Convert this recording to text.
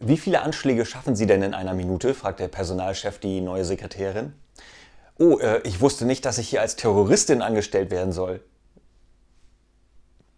Wie viele Anschläge schaffen Sie denn in einer Minute? fragt der Personalchef die neue Sekretärin. Oh, äh, ich wusste nicht, dass ich hier als Terroristin angestellt werden soll.